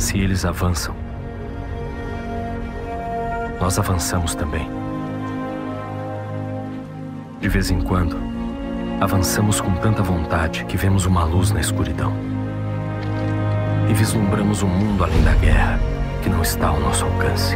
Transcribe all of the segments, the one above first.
Se eles avançam, nós avançamos também. De vez em quando, avançamos com tanta vontade que vemos uma luz na escuridão. E vislumbramos um mundo além da guerra que não está ao nosso alcance.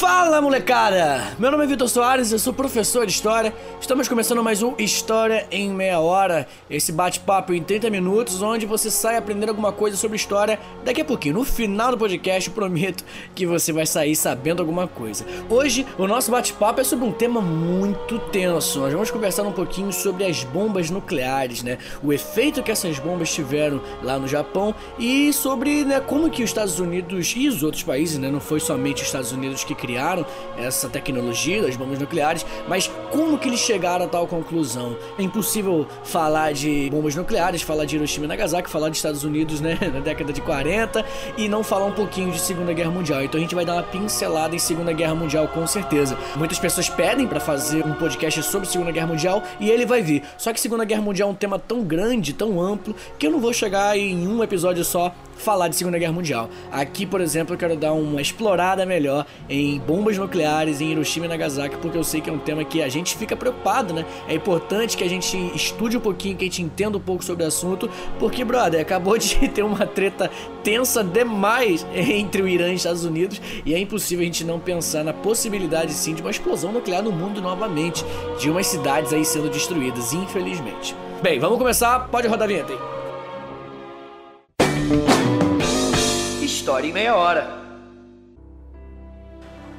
Fala molecada! Meu nome é Vitor Soares, eu sou professor de História. Estamos começando mais um História em Meia Hora, esse bate-papo em 30 minutos, onde você sai aprendendo alguma coisa sobre história daqui a pouquinho. No final do podcast, eu prometo que você vai sair sabendo alguma coisa. Hoje, o nosso bate-papo é sobre um tema muito tenso. Nós vamos conversar um pouquinho sobre as bombas nucleares, né? O efeito que essas bombas tiveram lá no Japão e sobre né, como que os Estados Unidos e os outros países, né? Não foi somente os Estados Unidos que criaram criaram essa tecnologia das bombas nucleares, mas como que eles chegaram a tal conclusão? É impossível falar de bombas nucleares, falar de Hiroshima e Nagasaki, falar dos Estados Unidos, né, na década de 40 e não falar um pouquinho de Segunda Guerra Mundial. Então a gente vai dar uma pincelada em Segunda Guerra Mundial com certeza. Muitas pessoas pedem para fazer um podcast sobre Segunda Guerra Mundial e ele vai vir. Só que Segunda Guerra Mundial é um tema tão grande, tão amplo, que eu não vou chegar em um episódio só falar de Segunda Guerra Mundial. Aqui, por exemplo, eu quero dar uma explorada melhor em bombas nucleares em Hiroshima e Nagasaki, porque eu sei que é um tema que a gente fica preocupado, né? É importante que a gente estude um pouquinho, que a gente entenda um pouco sobre o assunto, porque, brother, acabou de ter uma treta tensa demais entre o Irã e os Estados Unidos e é impossível a gente não pensar na possibilidade, sim, de uma explosão nuclear no mundo novamente, de umas cidades aí sendo destruídas, infelizmente. Bem, vamos começar. Pode rodar a vinheta aí. História em meia hora.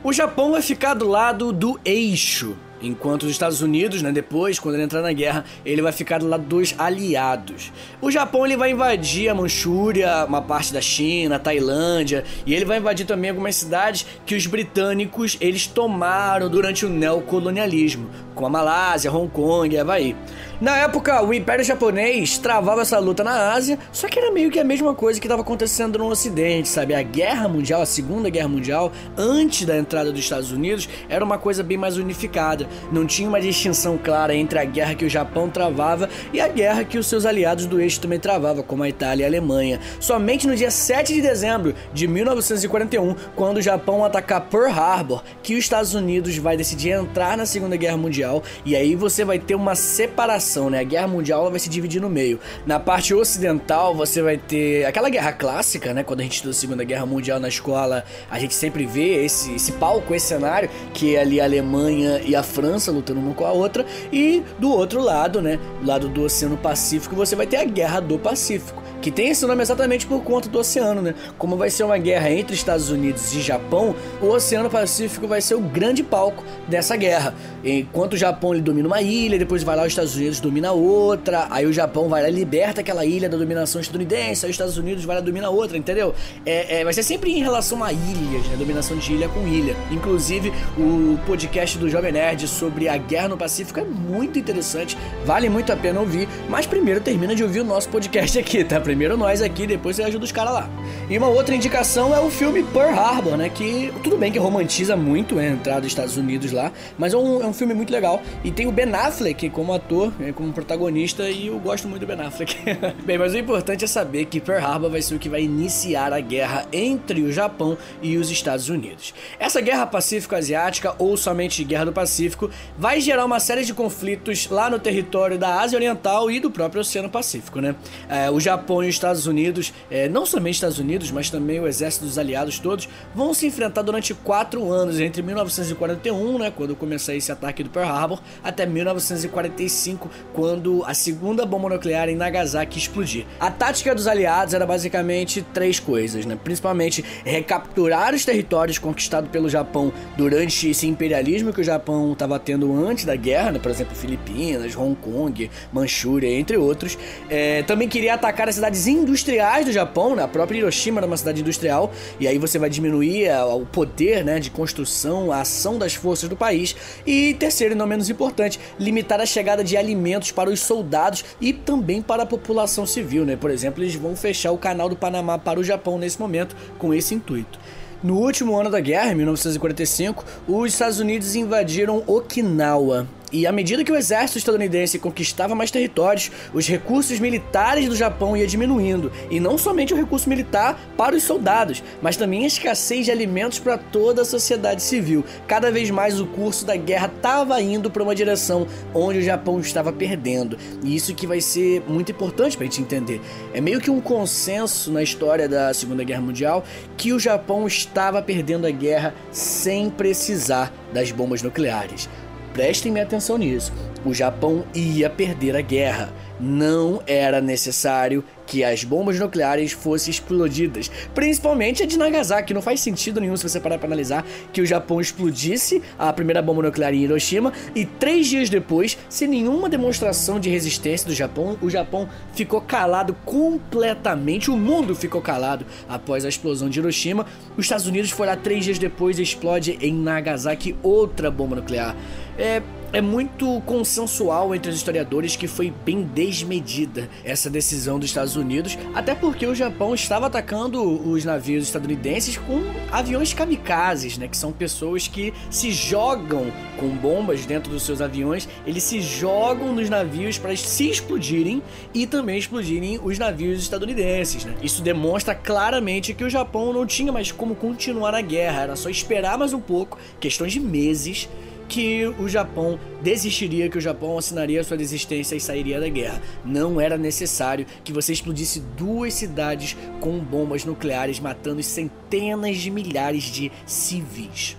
O Japão vai ficar do lado do eixo, enquanto os Estados Unidos, né, depois, quando ele entrar na guerra, ele vai ficar do lado dos aliados. O Japão ele vai invadir a Manchúria, uma parte da China, a Tailândia, e ele vai invadir também algumas cidades que os britânicos eles tomaram durante o neocolonialismo, a Malásia, Hong Kong e Havaí. Na época, o Império Japonês travava essa luta na Ásia, só que era meio que a mesma coisa que estava acontecendo no Ocidente, sabe? A Guerra Mundial, a Segunda Guerra Mundial, antes da entrada dos Estados Unidos, era uma coisa bem mais unificada. Não tinha uma distinção clara entre a guerra que o Japão travava e a guerra que os seus aliados do eixo também travavam, como a Itália e a Alemanha. Somente no dia 7 de dezembro de 1941, quando o Japão atacar Pearl Harbor, que os Estados Unidos vai decidir entrar na Segunda Guerra Mundial, e aí você vai ter uma separação né? A guerra mundial vai se dividir no meio. Na parte ocidental, você vai ter aquela guerra clássica, né? Quando a gente estuda a Segunda Guerra Mundial na escola, a gente sempre vê esse, esse palco, esse cenário, que é ali a Alemanha e a França lutando uma com a outra. E do outro lado, né? Do lado do Oceano Pacífico, você vai ter a Guerra do Pacífico que tem esse nome exatamente por conta do oceano, né? Como vai ser uma guerra entre Estados Unidos e Japão, o Oceano Pacífico vai ser o grande palco dessa guerra. Enquanto o Japão ele domina uma ilha, depois vai lá os Estados Unidos domina outra, aí o Japão vai lá e liberta aquela ilha da dominação estadunidense, aí os Estados Unidos vai lá e domina outra, entendeu? É, é, vai ser sempre em relação a ilhas, né? Dominação de ilha com ilha. Inclusive, o podcast do Jovem Nerd sobre a guerra no Pacífico é muito interessante, vale muito a pena ouvir, mas primeiro termina de ouvir o nosso podcast aqui, tá? Primeiro nós aqui, depois você ajuda os caras lá. E uma outra indicação é o filme Pearl Harbor, né? Que tudo bem que romantiza muito a entrada dos Estados Unidos lá, mas é um, é um filme muito legal. E tem o Ben Affleck como ator, né, como protagonista, e eu gosto muito do Ben Affleck. bem, mas o importante é saber que Pearl Harbor vai ser o que vai iniciar a guerra entre o Japão e os Estados Unidos. Essa guerra pacífico-asiática, ou somente guerra do Pacífico, vai gerar uma série de conflitos lá no território da Ásia Oriental e do próprio Oceano Pacífico, né? É, o Japão e os Estados Unidos, é, não somente Estados Unidos, mas também o exército dos aliados todos, vão se enfrentar durante quatro anos, entre 1941, né, quando começou esse ataque do Pearl Harbor, até 1945, quando a segunda bomba nuclear em Nagasaki explodir. A tática dos aliados era basicamente três coisas, né? Principalmente recapturar os territórios conquistados pelo Japão durante esse imperialismo que o Japão estava tendo antes da guerra, né? por exemplo, Filipinas, Hong Kong, Manchúria, entre outros. É, também queria atacar as cidades industriais do Japão, né? a própria Hiroshima era uma cidade industrial, e aí você vai diminuir a, o poder né, de construção, a ação das forças do país. E terceiro e não menos importante, limitar a chegada de alimentos para os soldados e também para a população civil, né? Por exemplo, eles vão fechar o canal do Panamá para o Japão nesse momento com esse intuito. No último ano da guerra, em 1945, os Estados Unidos invadiram Okinawa. E à medida que o exército estadunidense conquistava mais territórios, os recursos militares do Japão ia diminuindo, e não somente o recurso militar para os soldados, mas também a escassez de alimentos para toda a sociedade civil. Cada vez mais o curso da guerra estava indo para uma direção onde o Japão estava perdendo. E isso que vai ser muito importante para a gente entender. É meio que um consenso na história da Segunda Guerra Mundial que o Japão estava perdendo a guerra sem precisar das bombas nucleares. Prestem atenção nisso. O Japão ia perder a guerra. Não era necessário que as bombas nucleares fossem explodidas, principalmente a de Nagasaki. Não faz sentido nenhum se você parar para analisar que o Japão explodisse a primeira bomba nuclear em Hiroshima e três dias depois, sem nenhuma demonstração de resistência do Japão, o Japão ficou calado completamente. O mundo ficou calado após a explosão de Hiroshima. Os Estados Unidos foi lá três dias depois e explode em Nagasaki outra bomba nuclear. É, é muito consensual entre os historiadores que foi bem desmedida essa decisão dos Estados Unidos, até porque o Japão estava atacando os navios estadunidenses com aviões kamikazes, né, que são pessoas que se jogam com bombas dentro dos seus aviões, eles se jogam nos navios para se explodirem e também explodirem os navios estadunidenses, né? Isso demonstra claramente que o Japão não tinha mais como continuar a guerra, era só esperar mais um pouco, questões de meses que o Japão desistiria, que o Japão assinaria sua desistência e sairia da guerra. Não era necessário que você explodisse duas cidades com bombas nucleares, matando centenas de milhares de civis.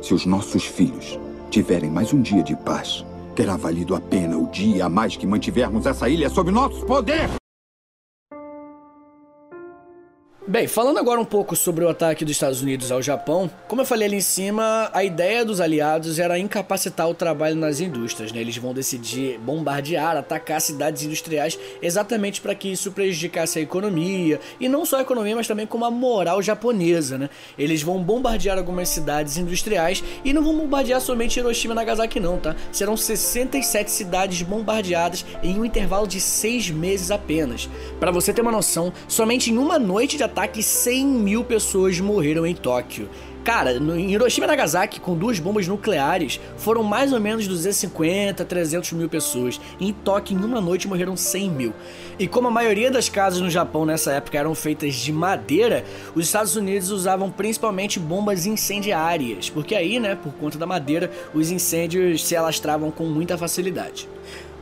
Se os nossos filhos tiverem mais um dia de paz, terá valido a pena o dia a mais que mantivermos essa ilha sob nosso poder! Bem, falando agora um pouco sobre o ataque dos Estados Unidos ao Japão, como eu falei ali em cima, a ideia dos aliados era incapacitar o trabalho nas indústrias, né? Eles vão decidir bombardear, atacar cidades industriais exatamente para que isso prejudicasse a economia, e não só a economia, mas também como a moral japonesa, né? Eles vão bombardear algumas cidades industriais e não vão bombardear somente Hiroshima e Nagasaki não, tá? Serão 67 cidades bombardeadas em um intervalo de seis meses apenas. Para você ter uma noção, somente em uma noite de ataque, 100 mil pessoas morreram em Tóquio. Cara, em Hiroshima e Nagasaki, com duas bombas nucleares, foram mais ou menos 250, 300 mil pessoas. Em Tóquio, em uma noite, morreram 100 mil. E como a maioria das casas no Japão nessa época eram feitas de madeira, os Estados Unidos usavam principalmente bombas incendiárias, porque aí, né, por conta da madeira, os incêndios se alastravam com muita facilidade.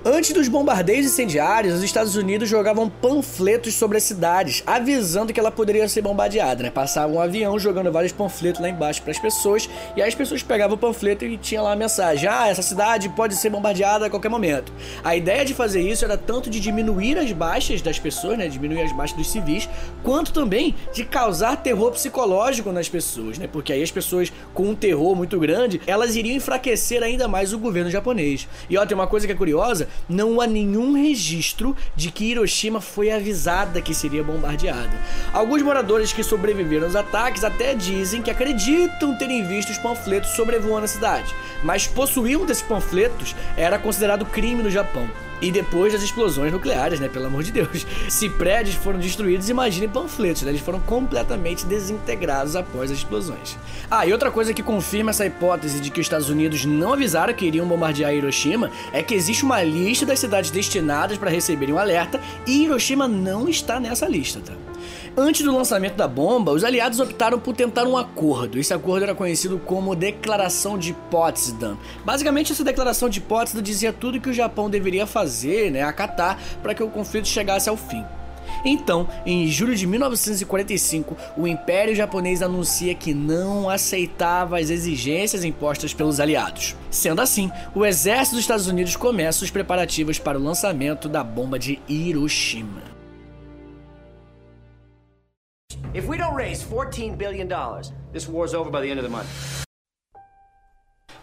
Antes dos bombardeios incendiários, os Estados Unidos jogavam panfletos sobre as cidades, avisando que ela poderia ser bombardeada, né? Passava um avião jogando vários panfletos lá embaixo para as pessoas, e aí as pessoas pegavam o panfleto e tinha lá a mensagem: "Ah, essa cidade pode ser bombardeada a qualquer momento". A ideia de fazer isso era tanto de diminuir as baixas das pessoas, né, diminuir as baixas dos civis, quanto também de causar terror psicológico nas pessoas, né? Porque aí as pessoas com um terror muito grande, elas iriam enfraquecer ainda mais o governo japonês. E ó, tem uma coisa que é curiosa, não há nenhum registro de que Hiroshima foi avisada que seria bombardeada. Alguns moradores que sobreviveram aos ataques até dizem que acreditam terem visto os panfletos sobrevoando a cidade, mas possuir um desses panfletos era considerado crime no Japão. E depois das explosões nucleares, né? Pelo amor de Deus. Se prédios foram destruídos, imagine panfletos, né? Eles foram completamente desintegrados após as explosões. Ah, e outra coisa que confirma essa hipótese de que os Estados Unidos não avisaram que iriam bombardear Hiroshima é que existe uma lista das cidades destinadas para receberem um alerta e Hiroshima não está nessa lista, tá? Antes do lançamento da bomba, os aliados optaram por tentar um acordo. Esse acordo era conhecido como Declaração de Potsdam. Basicamente, essa declaração de Potsdam dizia tudo que o Japão deveria fazer, né, acatar, para que o conflito chegasse ao fim. Então, em julho de 1945, o Império Japonês anuncia que não aceitava as exigências impostas pelos aliados. Sendo assim, o exército dos Estados Unidos começa os preparativos para o lançamento da bomba de Hiroshima. If we don't raise 14 billion dollars, this war's over by the end of the month.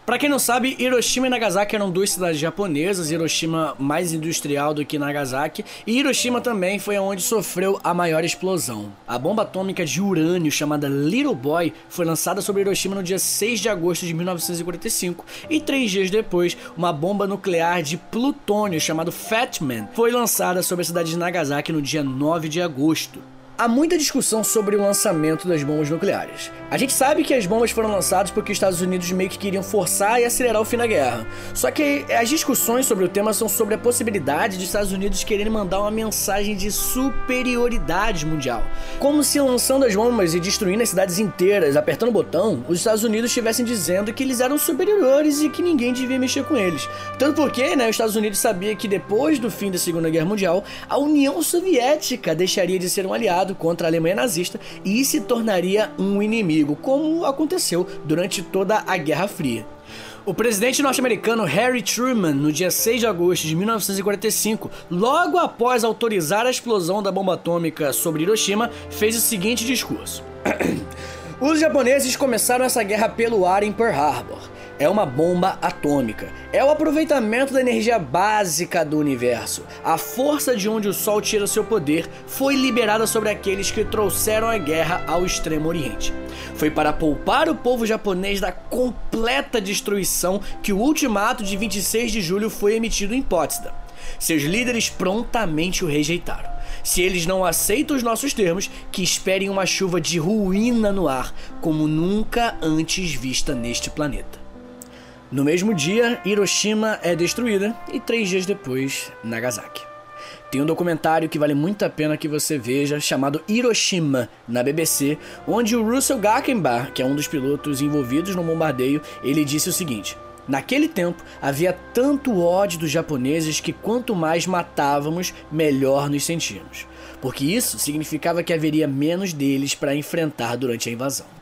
Para quem não sabe, Hiroshima e Nagasaki eram duas cidades japonesas, Hiroshima mais industrial do que Nagasaki, e Hiroshima também foi onde sofreu a maior explosão. A bomba atômica de urânio chamada Little Boy foi lançada sobre Hiroshima no dia 6 de agosto de 1945, e três dias depois, uma bomba nuclear de plutônio chamada Fat Man foi lançada sobre a cidade de Nagasaki no dia 9 de agosto. Há muita discussão sobre o lançamento das bombas nucleares. A gente sabe que as bombas foram lançadas porque os Estados Unidos meio que queriam forçar e acelerar o fim da guerra. Só que as discussões sobre o tema são sobre a possibilidade de Estados Unidos quererem mandar uma mensagem de superioridade mundial. Como se lançando as bombas e destruindo as cidades inteiras, apertando o botão, os Estados Unidos estivessem dizendo que eles eram superiores e que ninguém devia mexer com eles. Tanto porque, né, os Estados Unidos sabia que depois do fim da Segunda Guerra Mundial, a União Soviética deixaria de ser um aliado contra a Alemanha nazista e se tornaria um inimigo, como aconteceu durante toda a Guerra Fria. O presidente norte-americano Harry Truman, no dia 6 de agosto de 1945, logo após autorizar a explosão da bomba atômica sobre Hiroshima, fez o seguinte discurso: Os japoneses começaram essa guerra pelo ar em Pearl Harbor é uma bomba atômica. É o aproveitamento da energia básica do universo. A força de onde o Sol tira seu poder foi liberada sobre aqueles que trouxeram a guerra ao Extremo Oriente. Foi para poupar o povo japonês da completa destruição que o ultimato de 26 de julho foi emitido em Potsdam. Seus líderes prontamente o rejeitaram. Se eles não aceitam os nossos termos, que esperem uma chuva de ruína no ar, como nunca antes vista neste planeta. No mesmo dia, Hiroshima é destruída e três dias depois, Nagasaki. Tem um documentário que vale muito a pena que você veja, chamado Hiroshima, na BBC, onde o Russell Gackenbach, que é um dos pilotos envolvidos no bombardeio, ele disse o seguinte: Naquele tempo, havia tanto ódio dos japoneses que quanto mais matávamos, melhor nos sentíamos, porque isso significava que haveria menos deles para enfrentar durante a invasão.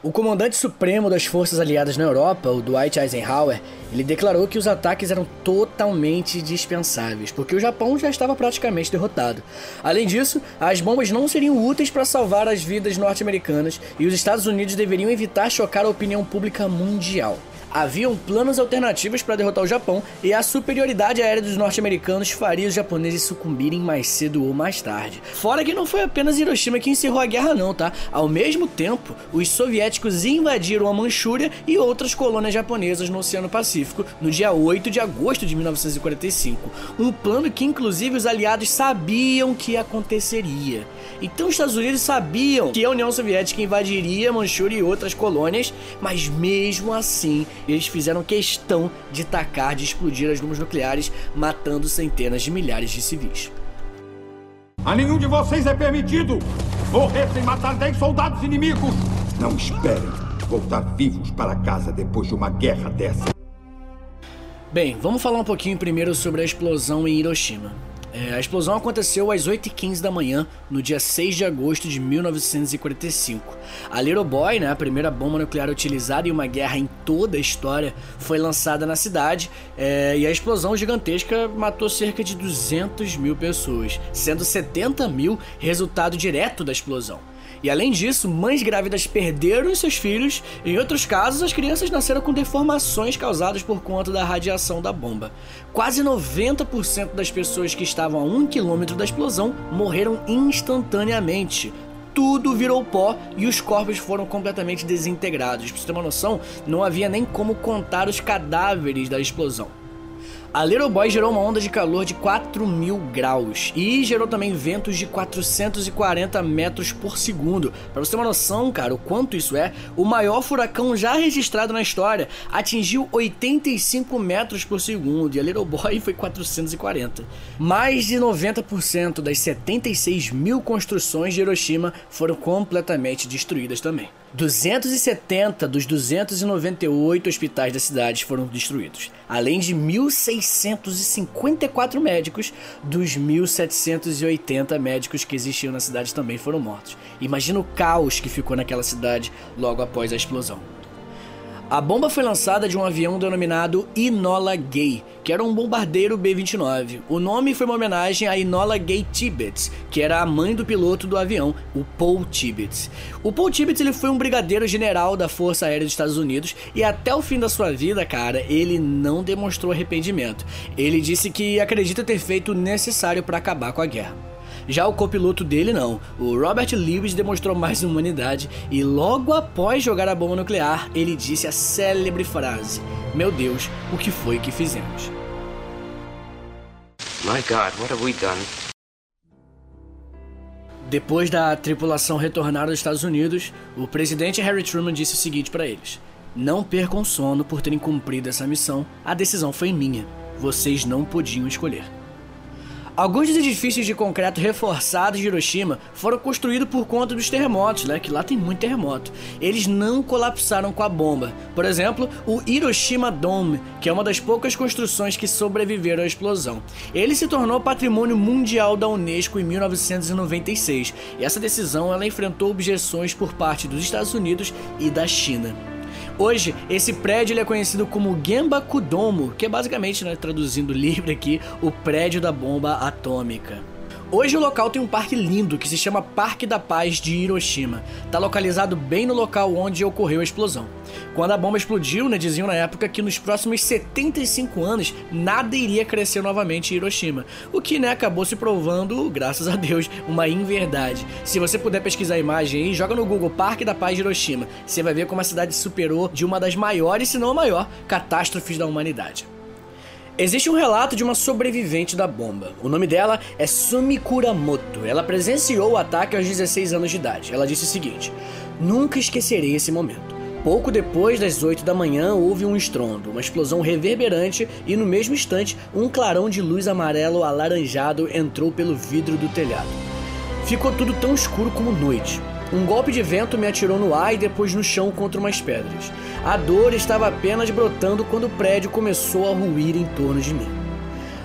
O comandante supremo das forças aliadas na Europa, o Dwight Eisenhower, ele declarou que os ataques eram totalmente dispensáveis, porque o Japão já estava praticamente derrotado. Além disso, as bombas não seriam úteis para salvar as vidas norte-americanas e os Estados Unidos deveriam evitar chocar a opinião pública mundial. Haviam planos alternativos para derrotar o Japão e a superioridade aérea dos norte-americanos faria os japoneses sucumbirem mais cedo ou mais tarde. Fora que não foi apenas Hiroshima que encerrou a guerra não, tá? Ao mesmo tempo, os soviéticos invadiram a Manchúria e outras colônias japonesas no Oceano Pacífico no dia 8 de agosto de 1945. Um plano que inclusive os aliados sabiam que aconteceria. Então os Estados Unidos sabiam que a União Soviética invadiria Manchúria e outras colônias, mas mesmo assim eles fizeram questão de tacar, de explodir as bombas nucleares, matando centenas de milhares de civis. A nenhum de vocês é permitido morrer sem matar 10 soldados inimigos! Não esperem voltar vivos para casa depois de uma guerra dessa. Bem, vamos falar um pouquinho primeiro sobre a explosão em Hiroshima. É, a explosão aconteceu às 8h15 da manhã, no dia 6 de agosto de 1945. A Little Boy, né, a primeira bomba nuclear utilizada em uma guerra em toda a história, foi lançada na cidade é, e a explosão gigantesca matou cerca de 200 mil pessoas, sendo 70 mil resultado direto da explosão. E além disso, mães grávidas perderam seus filhos, em outros casos, as crianças nasceram com deformações causadas por conta da radiação da bomba. Quase 90% das pessoas que estavam a um quilômetro da explosão morreram instantaneamente, tudo virou pó e os corpos foram completamente desintegrados. Pra você ter uma noção, não havia nem como contar os cadáveres da explosão. A Little Boy gerou uma onda de calor de 4 mil graus e gerou também ventos de 440 metros por segundo. Para você ter uma noção, cara, o quanto isso é, o maior furacão já registrado na história atingiu 85 metros por segundo e a Little Boy foi 440. Mais de 90% das 76 mil construções de Hiroshima foram completamente destruídas também. 270 dos 298 hospitais da cidade foram destruídos, além de 1.654 médicos dos 1.780 médicos que existiam na cidade também foram mortos. Imagina o caos que ficou naquela cidade logo após a explosão. A bomba foi lançada de um avião denominado Enola Gay, que era um bombardeiro B-29. O nome foi uma homenagem a Enola Gay Tibbets, que era a mãe do piloto do avião, o Paul Tibbets. O Paul Tibbets ele foi um brigadeiro general da Força Aérea dos Estados Unidos e até o fim da sua vida, cara, ele não demonstrou arrependimento. Ele disse que acredita ter feito o necessário para acabar com a guerra. Já o copiloto dele não. O Robert Lewis demonstrou mais humanidade e logo após jogar a bomba nuclear, ele disse a célebre frase: "Meu Deus, o que foi que fizemos?" My God, what have we done? Depois da tripulação retornar aos Estados Unidos, o presidente Harry Truman disse o seguinte para eles: Não percam sono por terem cumprido essa missão, a decisão foi minha. Vocês não podiam escolher. Alguns dos edifícios de concreto reforçados de Hiroshima foram construídos por conta dos terremotos, né? Que lá tem muito terremoto. Eles não colapsaram com a bomba. Por exemplo, o Hiroshima Dome, que é uma das poucas construções que sobreviveram à explosão. Ele se tornou patrimônio mundial da Unesco em 1996. E essa decisão ela enfrentou objeções por parte dos Estados Unidos e da China. Hoje, esse prédio é conhecido como Genbakudomo, que é basicamente, né, traduzindo livre aqui, o prédio da bomba atômica. Hoje o local tem um parque lindo que se chama Parque da Paz de Hiroshima. Está localizado bem no local onde ocorreu a explosão. Quando a bomba explodiu, né, diziam na época que nos próximos 75 anos nada iria crescer novamente em Hiroshima, o que né, acabou se provando, graças a Deus, uma inverdade. Se você puder pesquisar a imagem aí, joga no Google Parque da Paz de Hiroshima, você vai ver como a cidade superou de uma das maiores, se não a maior, catástrofes da humanidade. Existe um relato de uma sobrevivente da bomba. O nome dela é Sumi Kuramoto. Ela presenciou o ataque aos 16 anos de idade. Ela disse o seguinte: Nunca esquecerei esse momento. Pouco depois das 8 da manhã houve um estrondo, uma explosão reverberante e no mesmo instante um clarão de luz amarelo alaranjado entrou pelo vidro do telhado. Ficou tudo tão escuro como noite. Um golpe de vento me atirou no ar e depois no chão contra umas pedras. A dor estava apenas brotando quando o prédio começou a ruir em torno de mim.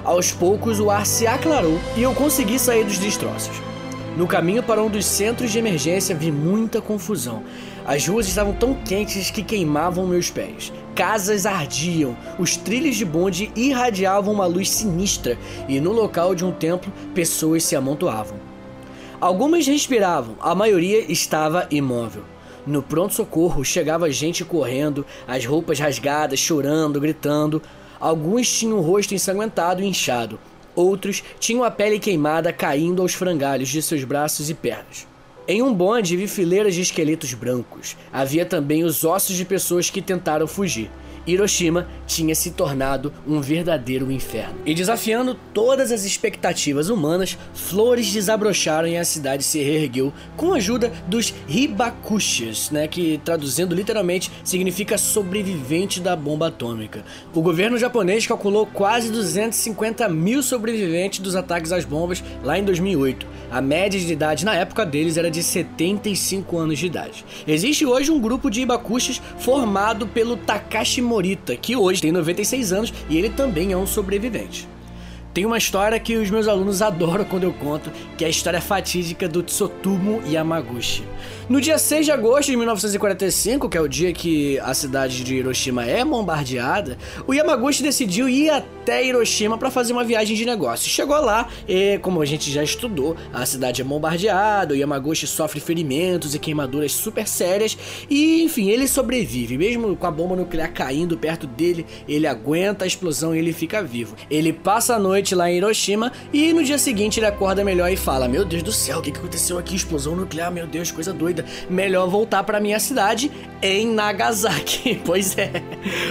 Aos poucos o ar se aclarou e eu consegui sair dos destroços. No caminho para um dos centros de emergência vi muita confusão. As ruas estavam tão quentes que queimavam meus pés. Casas ardiam, os trilhos de bonde irradiavam uma luz sinistra e no local de um templo pessoas se amontoavam. Algumas respiravam, a maioria estava imóvel. No pronto-socorro chegava gente correndo, as roupas rasgadas, chorando, gritando. Alguns tinham o rosto ensanguentado e inchado. Outros tinham a pele queimada caindo aos frangalhos de seus braços e pernas. Em um bonde vi fileiras de esqueletos brancos. Havia também os ossos de pessoas que tentaram fugir. Hiroshima tinha se tornado um verdadeiro inferno. E desafiando todas as expectativas humanas, flores desabrocharam e a cidade se reergueu com a ajuda dos Hibakushis, né, que traduzindo literalmente significa sobrevivente da bomba atômica. O governo japonês calculou quase 250 mil sobreviventes dos ataques às bombas lá em 2008. A média de idade na época deles era de 75 anos de idade. Existe hoje um grupo de Hibakushis formado pelo Takashi Morita, que hoje tem 96 anos e ele também é um sobrevivente. Tem uma história que os meus alunos adoram quando eu conto, que é a história fatídica do Tsutomu Yamaguchi. No dia 6 de agosto de 1945, que é o dia que a cidade de Hiroshima é bombardeada, o Yamaguchi decidiu ir até Hiroshima para fazer uma viagem de negócio. Chegou lá e, como a gente já estudou, a cidade é bombardeada, o Yamaguchi sofre ferimentos e queimaduras super sérias e, enfim, ele sobrevive. Mesmo com a bomba nuclear caindo perto dele, ele aguenta a explosão e ele fica vivo. Ele passa a noite noite lá em Hiroshima e no dia seguinte ele acorda melhor e fala: Meu Deus do céu, o que aconteceu aqui? Explosão nuclear, meu Deus, coisa doida. Melhor voltar para minha cidade em Nagasaki. Pois é,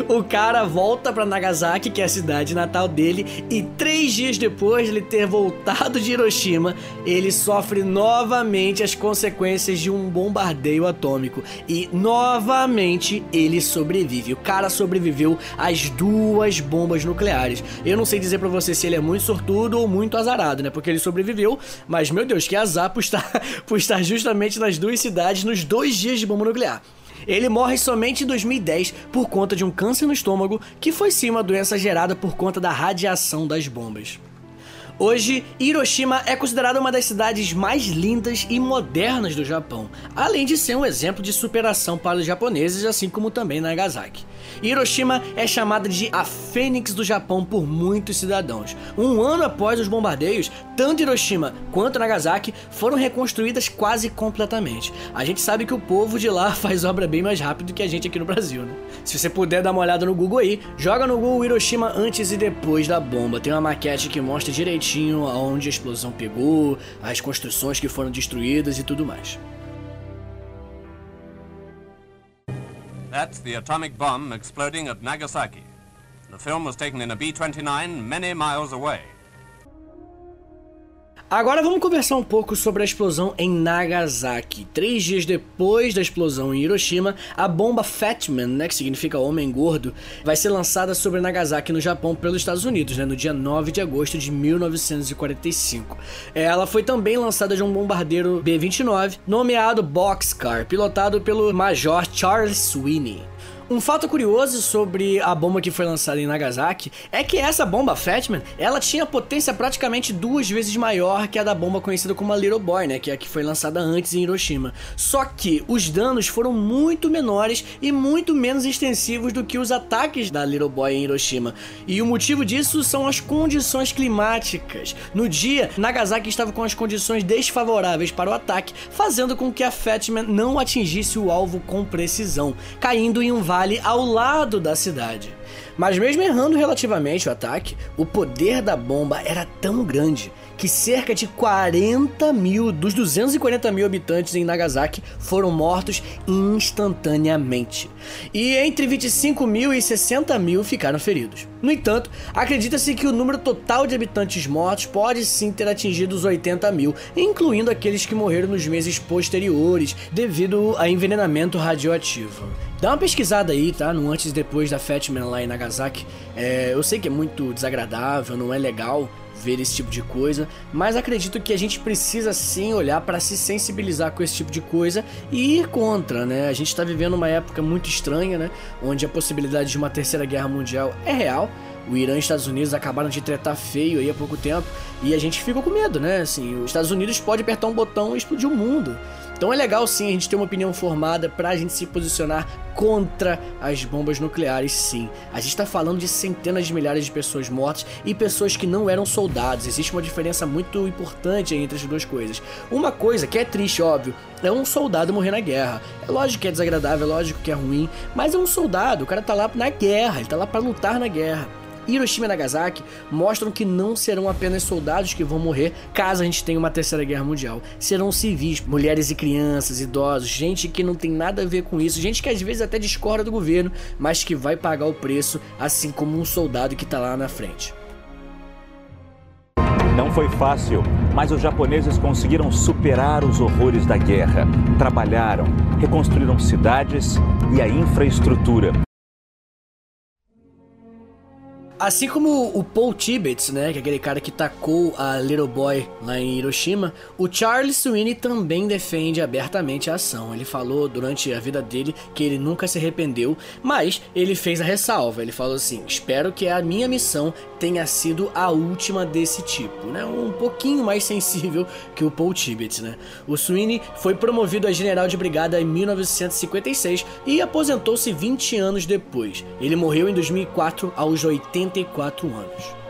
o cara volta para Nagasaki, que é a cidade natal dele, e três dias depois de ele ter voltado de Hiroshima, ele sofre novamente as consequências de um bombardeio atômico e novamente ele sobrevive. O cara sobreviveu às duas bombas nucleares. Eu não sei dizer para você se ele é muito sortudo ou muito azarado, né? Porque ele sobreviveu, mas meu Deus, que azar por estar, por estar justamente nas duas cidades nos dois dias de bomba nuclear. Ele morre somente em 2010 por conta de um câncer no estômago, que foi sim uma doença gerada por conta da radiação das bombas. Hoje, Hiroshima é considerada uma das cidades mais lindas e modernas do Japão, além de ser um exemplo de superação para os japoneses, assim como também Nagasaki. Hiroshima é chamada de a Fênix do Japão por muitos cidadãos. Um ano após os bombardeios, tanto Hiroshima quanto Nagasaki foram reconstruídas quase completamente. A gente sabe que o povo de lá faz obra bem mais rápido que a gente aqui no Brasil, né? Se você puder dar uma olhada no Google aí, joga no Google Hiroshima antes e depois da bomba. Tem uma maquete que mostra direitinho aonde a explosão pegou, as construções que foram destruídas e tudo mais. That's the atomic bomb exploding at Nagasaki. The film was taken in a B 29 many miles away. Agora vamos conversar um pouco sobre a explosão em Nagasaki. Três dias depois da explosão em Hiroshima, a bomba Fat Man, né, que significa homem gordo, vai ser lançada sobre Nagasaki no Japão pelos Estados Unidos, né, no dia 9 de agosto de 1945. Ela foi também lançada de um bombardeiro B-29 nomeado Boxcar, pilotado pelo Major Charles Sweeney. Um fato curioso sobre a bomba que foi lançada em Nagasaki é que essa bomba Fatman, ela tinha potência praticamente duas vezes maior que a da bomba conhecida como a Little Boy, né, que é a que foi lançada antes em Hiroshima. Só que os danos foram muito menores e muito menos extensivos do que os ataques da Little Boy em Hiroshima. E o motivo disso são as condições climáticas. No dia, Nagasaki estava com as condições desfavoráveis para o ataque, fazendo com que a Fatman não atingisse o alvo com precisão, caindo em um vale vale ao lado da cidade. Mas mesmo errando relativamente o ataque, o poder da bomba era tão grande que cerca de 40 mil dos 240 mil habitantes em Nagasaki foram mortos instantaneamente. E entre 25 mil e 60 mil ficaram feridos. No entanto, acredita-se que o número total de habitantes mortos pode sim ter atingido os 80 mil, incluindo aqueles que morreram nos meses posteriores devido a envenenamento radioativo. Dá uma pesquisada aí, tá? No antes e depois da Fatman lá em Nagasaki. É, eu sei que é muito desagradável, não é legal, ver esse tipo de coisa, mas acredito que a gente precisa sim olhar para se sensibilizar com esse tipo de coisa e ir contra, né? A gente está vivendo uma época muito estranha, né? Onde a possibilidade de uma terceira guerra mundial é real. O Irã e os Estados Unidos acabaram de tretar feio aí há pouco tempo e a gente ficou com medo, né? Assim, os Estados Unidos pode apertar um botão e explodir o mundo. Então é legal sim a gente ter uma opinião formada para a gente se posicionar contra as bombas nucleares, sim. A gente está falando de centenas de milhares de pessoas mortas e pessoas que não eram soldados. Existe uma diferença muito importante entre as duas coisas. Uma coisa que é triste, óbvio, é um soldado morrer na guerra. É lógico que é desagradável, é lógico que é ruim, mas é um soldado, o cara tá lá na guerra, ele tá lá para lutar na guerra. Hiroshima e Nagasaki mostram que não serão apenas soldados que vão morrer caso a gente tenha uma terceira guerra mundial. Serão civis, mulheres e crianças, idosos, gente que não tem nada a ver com isso, gente que às vezes até discorda do governo, mas que vai pagar o preço, assim como um soldado que está lá na frente. Não foi fácil, mas os japoneses conseguiram superar os horrores da guerra. Trabalharam, reconstruíram cidades e a infraestrutura. Assim como o Paul Tibbets, né, que é aquele cara que tacou a Little Boy lá em Hiroshima, o Charles Sweeney também defende abertamente a ação. Ele falou durante a vida dele que ele nunca se arrependeu, mas ele fez a ressalva. Ele falou assim: "Espero que a minha missão tenha sido a última desse tipo", né? Um pouquinho mais sensível que o Paul Tibbets, né? O Sweeney foi promovido a general de brigada em 1956 e aposentou-se 20 anos depois. Ele morreu em 2004 aos 80 44 anos.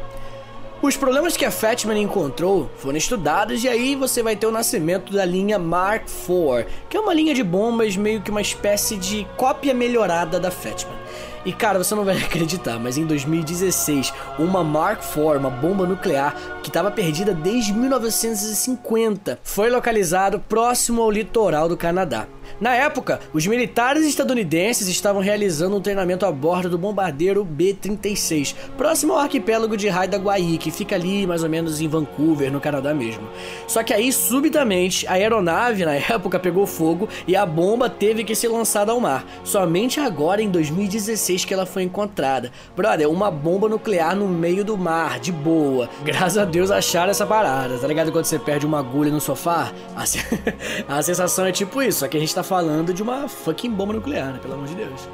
Os problemas que a Fatman encontrou foram estudados e aí você vai ter o nascimento da linha Mark IV, que é uma linha de bombas meio que uma espécie de cópia melhorada da Fatman. E cara, você não vai acreditar, mas em 2016, uma Mark IV, uma bomba nuclear que estava perdida desde 1950, foi localizado próximo ao litoral do Canadá. Na época, os militares estadunidenses estavam realizando um treinamento a bordo do bombardeiro B-36, próximo ao arquipélago de Haida-Gwaii, que fica ali mais ou menos em Vancouver, no Canadá mesmo. Só que aí, subitamente, a aeronave na época pegou fogo e a bomba teve que ser lançada ao mar. Somente agora, em 2016, que ela foi encontrada. Brother, uma bomba nuclear no meio do mar, de boa. Graças a Deus acharam essa parada, tá ligado? Quando você perde uma agulha no sofá, a, a sensação é tipo isso, só que a gente tá falando de uma fucking bomba nuclear, né? Pelo amor de Deus.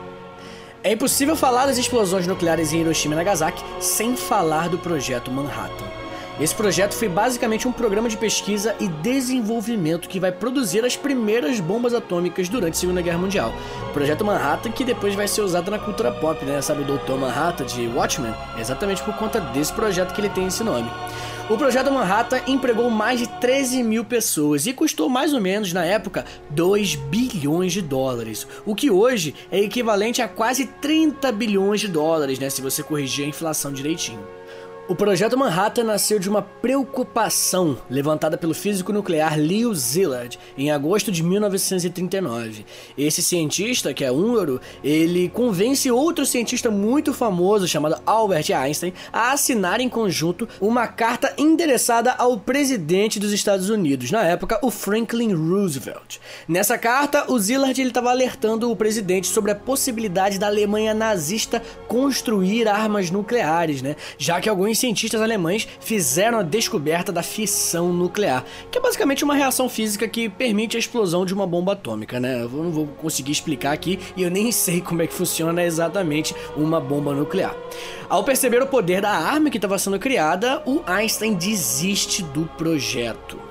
É impossível falar das explosões nucleares em Hiroshima e Nagasaki sem falar do projeto Manhattan. Esse projeto foi basicamente um programa de pesquisa e desenvolvimento que vai produzir as primeiras bombas atômicas durante a Segunda Guerra Mundial. O projeto Manhattan que depois vai ser usado na cultura pop, né? Sabe o Dr. Manhattan de Watchmen? É exatamente por conta desse projeto que ele tem esse nome. O projeto Manhattan empregou mais de 13 mil pessoas e custou mais ou menos, na época, 2 bilhões de dólares, o que hoje é equivalente a quase 30 bilhões de dólares, né, se você corrigir a inflação direitinho. O projeto Manhattan nasceu de uma preocupação levantada pelo físico nuclear Leo Szilard em agosto de 1939. Esse cientista, que é húngaro, ele convence outro cientista muito famoso chamado Albert Einstein a assinar em conjunto uma carta endereçada ao presidente dos Estados Unidos, na época o Franklin Roosevelt. Nessa carta, o Szilard estava alertando o presidente sobre a possibilidade da Alemanha nazista construir armas nucleares, né? Já que alguns cientistas alemães fizeram a descoberta da fissão nuclear, que é basicamente uma reação física que permite a explosão de uma bomba atômica, né? Eu não vou conseguir explicar aqui e eu nem sei como é que funciona exatamente uma bomba nuclear. Ao perceber o poder da arma que estava sendo criada, o Einstein desiste do projeto.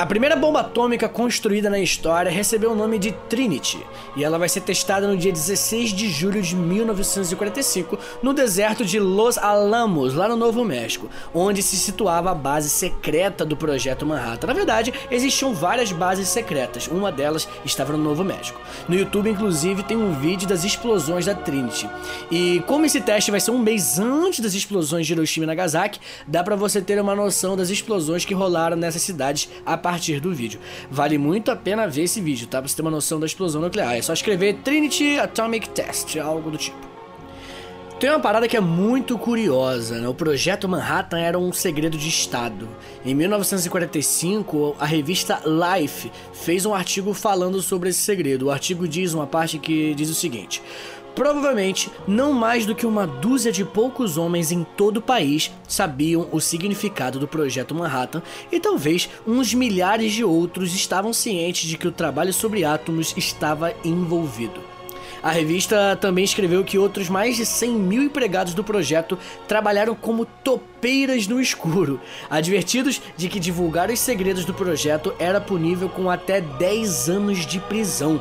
A primeira bomba atômica construída na história recebeu o nome de Trinity e ela vai ser testada no dia 16 de julho de 1945 no deserto de Los Alamos, lá no Novo México, onde se situava a base secreta do projeto Manhattan. Na verdade, existiam várias bases secretas, uma delas estava no Novo México. No YouTube, inclusive, tem um vídeo das explosões da Trinity. E como esse teste vai ser um mês antes das explosões de Hiroshima e Nagasaki, dá para você ter uma noção das explosões que rolaram nessas cidades a do vídeo. Vale muito a pena ver esse vídeo, tá? Pra você ter uma noção da explosão nuclear. É só escrever Trinity Atomic Test, algo do tipo. Tem uma parada que é muito curiosa, né? O projeto Manhattan era um segredo de Estado. Em 1945, a revista Life fez um artigo falando sobre esse segredo. O artigo diz uma parte que diz o seguinte: Provavelmente, não mais do que uma dúzia de poucos homens em todo o país sabiam o significado do projeto Manhattan e talvez uns milhares de outros estavam cientes de que o trabalho sobre átomos estava envolvido. A revista também escreveu que outros mais de 100 mil empregados do projeto trabalharam como topeiras no escuro, advertidos de que divulgar os segredos do projeto era punível com até 10 anos de prisão.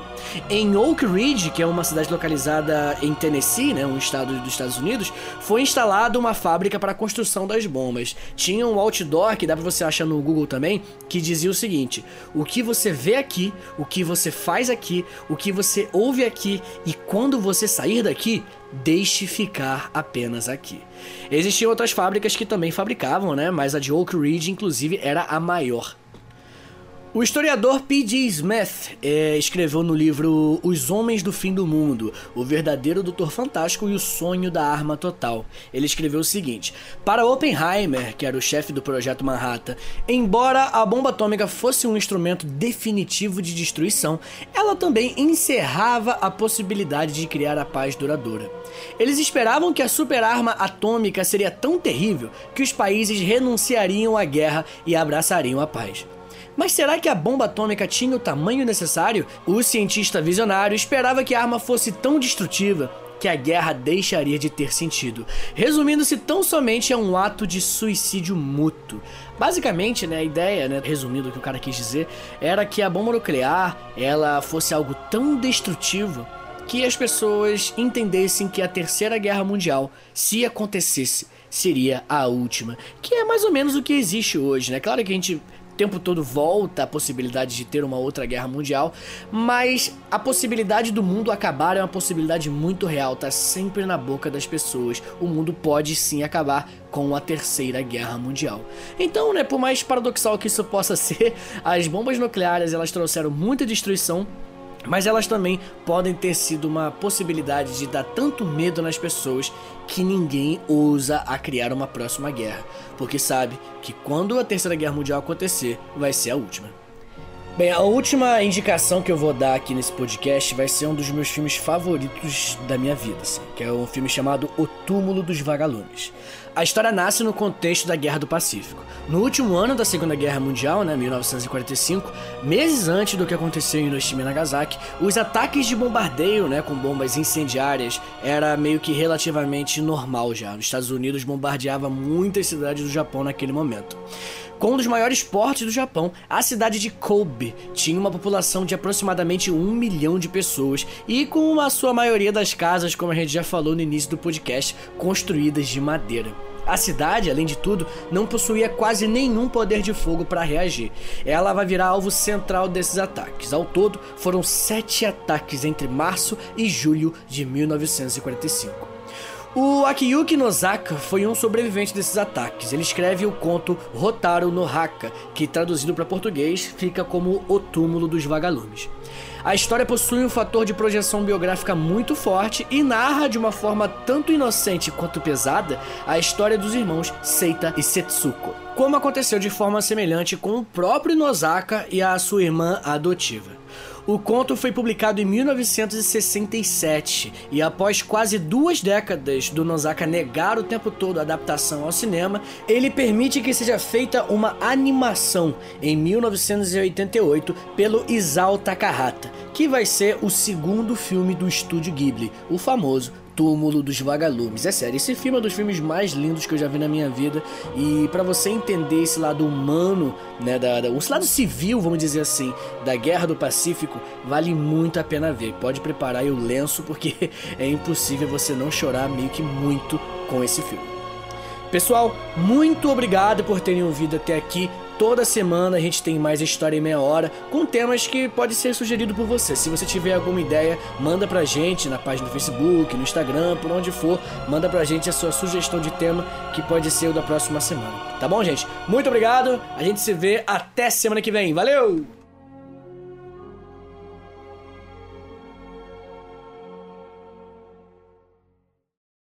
Em Oak Ridge, que é uma cidade localizada em Tennessee, né, um estado dos Estados Unidos, foi instalada uma fábrica para a construção das bombas. Tinha um outdoor que dá para você achar no Google também, que dizia o seguinte: o que você vê aqui, o que você faz aqui, o que você ouve aqui e quando você sair daqui, deixe ficar apenas aqui. Existiam outras fábricas que também fabricavam, né? Mas a de Oak Ridge, inclusive, era a maior. O historiador P.G. Smith é, escreveu no livro Os Homens do Fim do Mundo, o verdadeiro Doutor Fantástico e o Sonho da Arma Total. Ele escreveu o seguinte: Para Oppenheimer, que era o chefe do projeto Manhattan, embora a bomba atômica fosse um instrumento definitivo de destruição, ela também encerrava a possibilidade de criar a paz duradoura. Eles esperavam que a superarma atômica seria tão terrível que os países renunciariam à guerra e abraçariam a paz. Mas será que a bomba atômica tinha o tamanho necessário? O cientista visionário esperava que a arma fosse tão destrutiva que a guerra deixaria de ter sentido, resumindo-se tão somente a um ato de suicídio mútuo. Basicamente, né, a ideia, né, resumindo o que o cara quis dizer, era que a bomba nuclear ela fosse algo tão destrutivo que as pessoas entendessem que a terceira guerra mundial, se acontecesse, seria a última, que é mais ou menos o que existe hoje, né? Claro que a gente tempo todo volta a possibilidade de ter uma outra guerra mundial, mas a possibilidade do mundo acabar é uma possibilidade muito real, tá sempre na boca das pessoas. O mundo pode sim acabar com a terceira guerra mundial. Então, né, por mais paradoxal que isso possa ser, as bombas nucleares elas trouxeram muita destruição mas elas também podem ter sido uma possibilidade de dar tanto medo nas pessoas que ninguém ousa a criar uma próxima guerra, porque sabe que quando a Terceira Guerra Mundial acontecer, vai ser a última. Bem, a última indicação que eu vou dar aqui nesse podcast vai ser um dos meus filmes favoritos da minha vida, assim, que é um filme chamado O Túmulo dos Vagalumes. A história nasce no contexto da Guerra do Pacífico. No último ano da Segunda Guerra Mundial, né, 1945, meses antes do que aconteceu em Hiroshima e Nagasaki, os ataques de bombardeio, né, com bombas incendiárias, era meio que relativamente normal já. Os Estados Unidos bombardeava muitas cidades do Japão naquele momento. Com um dos maiores portos do Japão, a cidade de Kobe tinha uma população de aproximadamente um milhão de pessoas e com a sua maioria das casas, como a gente já falou no início do podcast, construídas de madeira. A cidade, além de tudo, não possuía quase nenhum poder de fogo para reagir. Ela vai virar alvo central desses ataques. Ao todo, foram sete ataques entre março e julho de 1945. O Akiyuki Nozaka foi um sobrevivente desses ataques. Ele escreve o conto Rotaro no Haka, que traduzido para português fica como O Túmulo dos Vagalumes. A história possui um fator de projeção biográfica muito forte e narra de uma forma tanto inocente quanto pesada a história dos irmãos Seita e Setsuko, como aconteceu de forma semelhante com o próprio Nozaka e a sua irmã adotiva. O conto foi publicado em 1967 e após quase duas décadas do Nozaka negar o tempo todo a adaptação ao cinema, ele permite que seja feita uma animação em 1988 pelo Isao Takahata, que vai ser o segundo filme do estúdio Ghibli, o famoso Túmulo dos Vagalumes. É sério, esse filme é um dos filmes mais lindos que eu já vi na minha vida. E para você entender esse lado humano, né, da, da, esse lado civil, vamos dizer assim, da Guerra do Pacífico, vale muito a pena ver. Pode preparar o lenço, porque é impossível você não chorar meio que muito com esse filme. Pessoal, muito obrigado por terem ouvido até aqui. Toda semana a gente tem mais História em Meia Hora com temas que pode ser sugerido por você. Se você tiver alguma ideia, manda pra gente na página do Facebook, no Instagram, por onde for. Manda pra gente a sua sugestão de tema que pode ser o da próxima semana. Tá bom, gente? Muito obrigado. A gente se vê até semana que vem. Valeu!